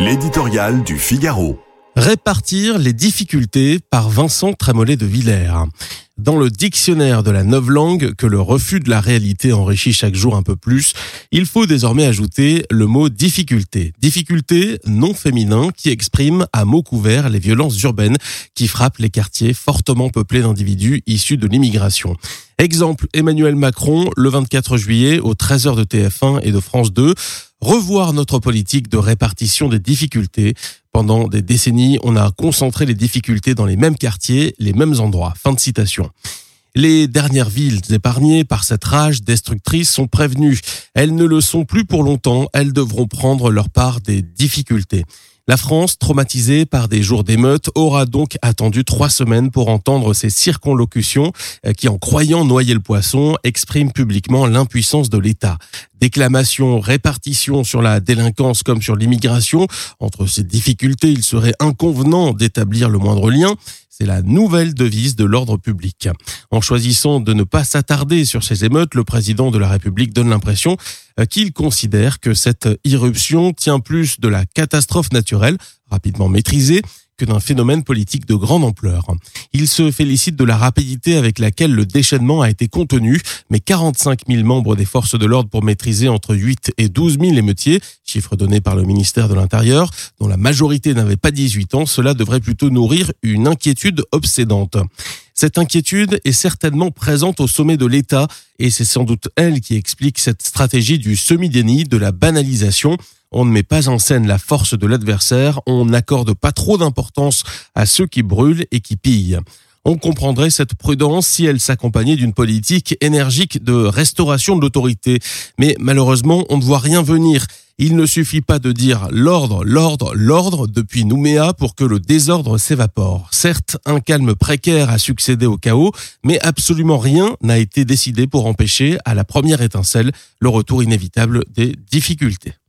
L'éditorial du Figaro. Répartir les difficultés par Vincent Trémollet de Villers. Dans le dictionnaire de la neuve langue que le refus de la réalité enrichit chaque jour un peu plus, il faut désormais ajouter le mot difficulté. Difficulté non féminin qui exprime à mots couverts les violences urbaines qui frappent les quartiers fortement peuplés d'individus issus de l'immigration. Exemple, Emmanuel Macron, le 24 juillet, aux 13h de TF1 et de France 2, revoir notre politique de répartition des difficultés. Pendant des décennies, on a concentré les difficultés dans les mêmes quartiers, les mêmes endroits. Fin de citation. Les dernières villes épargnées par cette rage destructrice sont prévenues. Elles ne le sont plus pour longtemps. Elles devront prendre leur part des difficultés. La France, traumatisée par des jours d'émeute, aura donc attendu trois semaines pour entendre ces circonlocutions qui, en croyant noyer le poisson, expriment publiquement l'impuissance de l'État. Déclamation, répartition sur la délinquance comme sur l'immigration. Entre ces difficultés, il serait inconvenant d'établir le moindre lien. C'est la nouvelle devise de l'ordre public. En choisissant de ne pas s'attarder sur ces émeutes, le président de la République donne l'impression euh, qu'il considère que cette irruption tient plus de la catastrophe naturelle, rapidement maîtrisée, que d'un phénomène politique de grande ampleur. Il se félicite de la rapidité avec laquelle le déchaînement a été contenu, mais 45 000 membres des forces de l'ordre pour maîtriser entre 8 et 12 000 émeutiers, chiffre donné par le ministère de l'Intérieur, dont la majorité n'avait pas 18 ans, cela devrait plutôt nourrir une inquiétude obsédante. Cette inquiétude est certainement présente au sommet de l'État et c'est sans doute elle qui explique cette stratégie du semi-déni, de la banalisation. On ne met pas en scène la force de l'adversaire, on n'accorde pas trop d'importance à ceux qui brûlent et qui pillent. On comprendrait cette prudence si elle s'accompagnait d'une politique énergique de restauration de l'autorité. Mais malheureusement, on ne voit rien venir. Il ne suffit pas de dire l'ordre, l'ordre, l'ordre depuis Nouméa pour que le désordre s'évapore. Certes, un calme précaire a succédé au chaos, mais absolument rien n'a été décidé pour empêcher, à la première étincelle, le retour inévitable des difficultés.